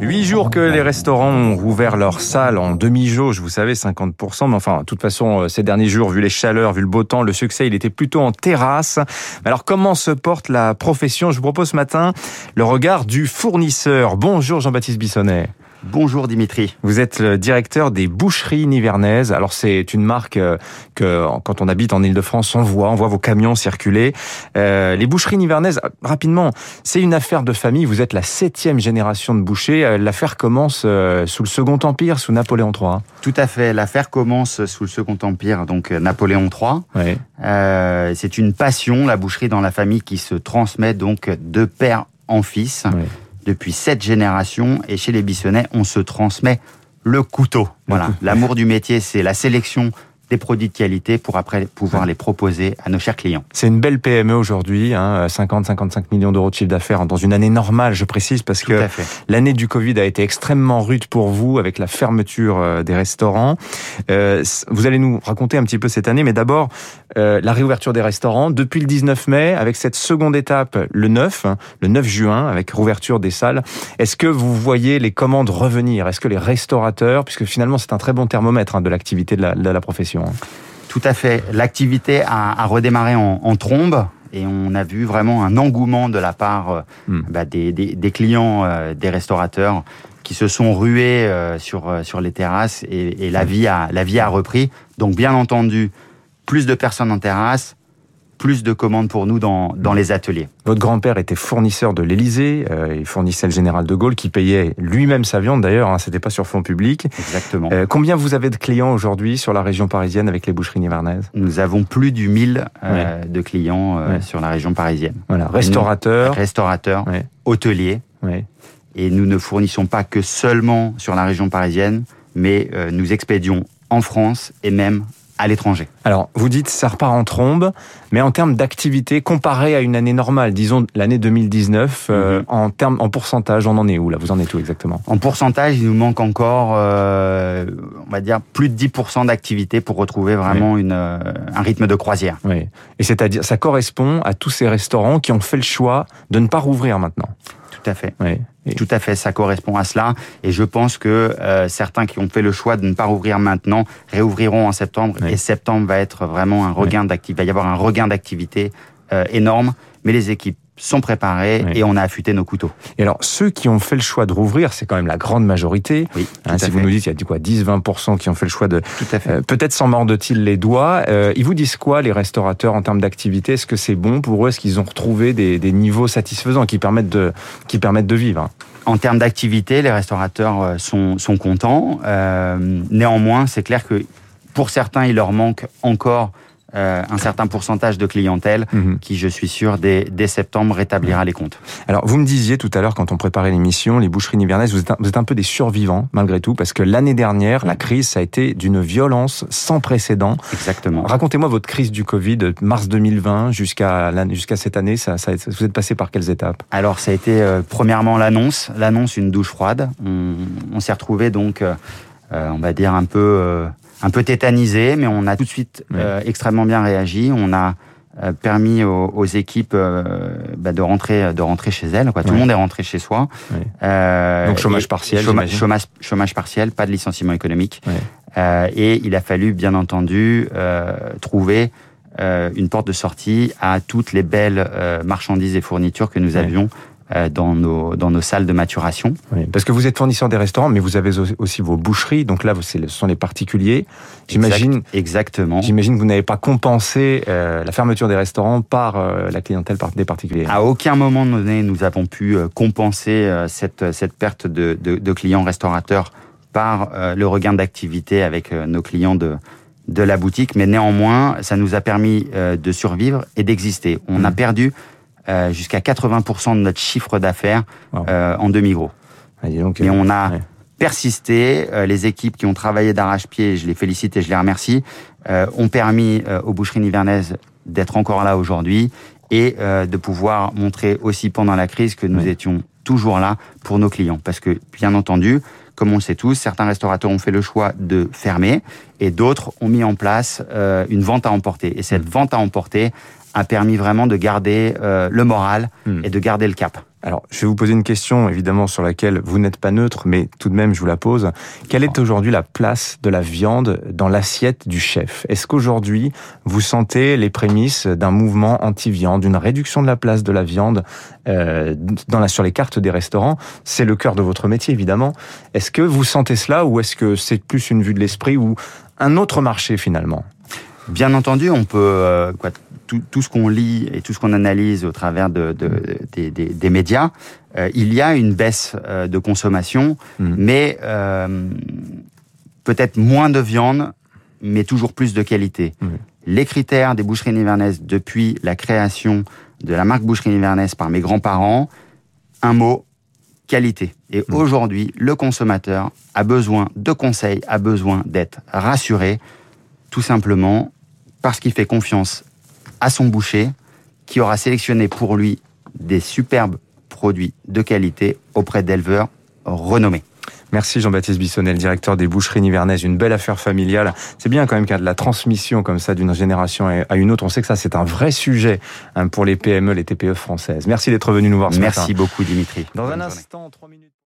Huit jours que les restaurants ont rouvert leurs salles en demi-jauge, vous savez, 50%. Mais enfin, de toute façon, euh, ces derniers jours, vu les chaleurs, vu le beau temps, le succès, il était plutôt en terrasse. Alors, comment se porte la profession? Je vous propose ce matin le regard du fournisseur. Bonjour Jean-Baptiste Bissonnet. Bonjour Dimitri. Vous êtes le directeur des boucheries nivernaises. Alors c'est une marque euh, que quand on habite en Ile-de-France, on voit, on voit vos camions circuler. Euh, les boucheries nivernaises, rapidement, c'est une affaire de famille. Vous êtes la septième génération de bouchers. Euh, l'affaire commence euh, sous le Second Empire, sous Napoléon III. Tout à fait. L'affaire commence sous le Second Empire, donc Napoléon III. Oui. Euh, c'est une passion, la boucherie dans la famille, qui se transmet donc de père en fils. Oui. Depuis sept générations. Et chez les Bissonnets, on se transmet le couteau. Voilà. L'amour du métier, c'est la sélection des produits de qualité pour après pouvoir les proposer à nos chers clients. C'est une belle PME aujourd'hui, hein, 50-55 millions d'euros de chiffre d'affaires dans une année normale, je précise, parce Tout que. L'année du Covid a été extrêmement rude pour vous avec la fermeture euh, des restaurants. Euh, vous allez nous raconter un petit peu cette année, mais d'abord euh, la réouverture des restaurants depuis le 19 mai, avec cette seconde étape le 9, hein, le 9 juin, avec rouverture des salles. Est-ce que vous voyez les commandes revenir? Est-ce que les restaurateurs, puisque finalement c'est un très bon thermomètre hein, de l'activité de la, de la profession. Tout à fait. L'activité a, a redémarré en, en trombe et on a vu vraiment un engouement de la part euh, Hmm. bah, des, des- des clients, euh, des restaurateurs qui se sont rués euh, sur, sur les terrasses et, et la, vie a, la vie a repris. Donc bien entendu, plus de personnes en terrasse, plus de commandes pour nous dans, dans les ateliers. Votre grand-père était fournisseur de l'Élysée, euh, il fournissait le général de Gaulle qui payait lui-même sa viande d'ailleurs, hein, c'était pas sur fonds publics. Exactement. Euh, combien vous avez de clients aujourd'hui sur la région parisienne avec les boucheries nivernaises Nous avons plus du 1000 euh, de clients Ouais. sur la région parisienne. Voilà, restaurateurs. Restaurateurs, Ouais, hôteliers, et nous ne fournissons pas que seulement sur la région parisienne, mais nous expédions en France et même à l'étranger. Alors, vous dites ça repart en trombe, mais en termes d'activité, comparé à une année normale, disons l'année 2019, euh, Mhm. en termes, en pourcentage, on en est où là? Vous en êtes où exactement? En pourcentage, il nous manque encore, euh, on va dire, plus de 10% d'activité pour retrouver vraiment une, euh, un rythme de croisière. Oui. Et c'est-à-dire, ça correspond à tous ces restaurants qui ont fait le choix de ne pas rouvrir maintenant? Tout à fait. Oui. Et- Tout à fait, ça correspond à cela. Et je pense que euh, certains qui ont fait le choix de ne pas rouvrir maintenant réouvriront en septembre. Oui. Et septembre va être vraiment un regain d'activité. Il va y avoir un regain d'activité euh, énorme. Mais les équipes sont préparées Oui. et on a affûté nos couteaux. Et alors, ceux qui ont fait le choix de rouvrir, c'est quand même la grande majorité. Oui, Hein, si vous nous dites, il y a dit quoi, 10-20% qui ont fait le choix de, Tout à fait. Euh, Peut-être s'en mordent-ils les doigts. Euh, ils vous disent quoi, les restaurateurs, en termes d'activité? Est-ce que c'est bon pour eux? Est-ce qu'ils ont retrouvé des, des niveaux satisfaisants qui permettent de, qui permettent de vivre? En termes d'activité, les restaurateurs euh, sont, sont contents. Euh, néanmoins, c'est clair que pour certains, il leur manque encore euh, un certain pourcentage de clientèle Mhm. qui, je suis sûr, dès, dès septembre rétablira les comptes. Alors, vous me disiez tout à l'heure, quand on préparait l'émission, les boucheries nivernaises, vous êtes, un, vous êtes un peu des survivants, malgré tout, parce que l'année dernière, la crise, ça a été d'une violence sans précédent. Exactement. Racontez-moi votre crise du Covid, de mars 2020 jusqu'à jusqu'à cette année. Ça, ça, vous êtes passé par quelles étapes? Alors, ça a été euh, premièrement l'annonce, l'annonce une douche froide. On, on s'est retrouvé donc, euh, on va dire un peu, un peu tétanisé, mais on a tout de suite euh, extrêmement bien réagi. On a euh, permis aux, aux équipes euh, bah, de rentrer, de rentrer chez elles. Quoi. Tout le monde est rentré chez soi. Euh, Donc, chômage partiel, chômage, chômage, chômage partiel, pas de licenciement économique. Euh, et il a fallu, bien entendu, euh, trouver euh, une porte de sortie à toutes les belles euh, marchandises et fournitures que nous avions euh, dans, nos, dans nos salles de maturation. Oui, parce que vous êtes fournisseur des restaurants, mais vous avez aussi vos boucheries. Donc là, ce sont les particuliers. J'imagine, Exact- exactement. j'imagine que vous n'avez pas compensé euh, la fermeture des restaurants par euh, la clientèle des particuliers. À aucun moment donné, nous avons pu euh, compenser euh, cette, cette perte de, de, de clients restaurateurs par euh, le regain d'activité avec euh, nos clients de, de la boutique. Mais néanmoins, ça nous a permis euh, de survivre et d'exister. On a Mhm. perdu euh, jusqu'à 80% de notre chiffre d'affaires Wow. euh, en demi-gros. Ah, donc, Mais euh, on a ouais. persisté. les équipes qui ont travaillé d'arrache-pied, je les félicite et je les remercie, ont permis aux boucheries nivernaises d'être encore là aujourd'hui et de pouvoir montrer aussi pendant la crise que nous Oui. étions toujours là pour nos clients. Parce que, bien entendu, comme on le sait tous, certains restaurateurs ont fait le choix de fermer et d'autres ont mis en place euh, une vente à emporter. Et cette vente à emporter a permis vraiment de garder euh, le moral Mm. et de garder le cap. Alors, je vais vous poser une question, évidemment, sur laquelle vous n'êtes pas neutre, mais tout de même, je vous la pose. Quelle est aujourd'hui la place de la viande dans l'assiette du chef? Est-ce qu'aujourd'hui, vous sentez les prémices d'un mouvement anti-viande, d'une réduction de la place de la viande euh, dans la, sur les cartes des restaurants? C'est le cœur de votre métier, évidemment. Est-ce que vous sentez cela ou est-ce que c'est plus une vue de l'esprit ou un autre marché, finalement? Bien entendu, on peut euh, quoi, tout, ce qu'on lit et tout ce qu'on analyse au travers de, des, médias, euh, il y a une baisse euh, de consommation, mm. mais euh, peut-être moins de viande, mais toujours plus de qualité. Mm. Les critères des boucheries nivernaises depuis la création de la marque Boucherie Nivernaise par mes grands-parents, un mot, qualité. Et mm. aujourd'hui, le consommateur a besoin de conseils, a besoin d'être rassuré, tout simplement parce qu'il fait confiance à son boucher qui aura sélectionné pour lui des superbes produits de qualité auprès d'éleveurs renommés. Merci Jean-Baptiste Bissonnel, directeur des boucheries nivernaises. Une belle affaire familiale. C'est bien quand même qu'il y a de la transmission comme ça d'une génération à une autre. On sait que ça, c'est un vrai sujet hein, pour les PME, les TPE françaises. Merci d'être venu nous voir ce Merci beaucoup Dimitri. Dans un instant, trois minutes.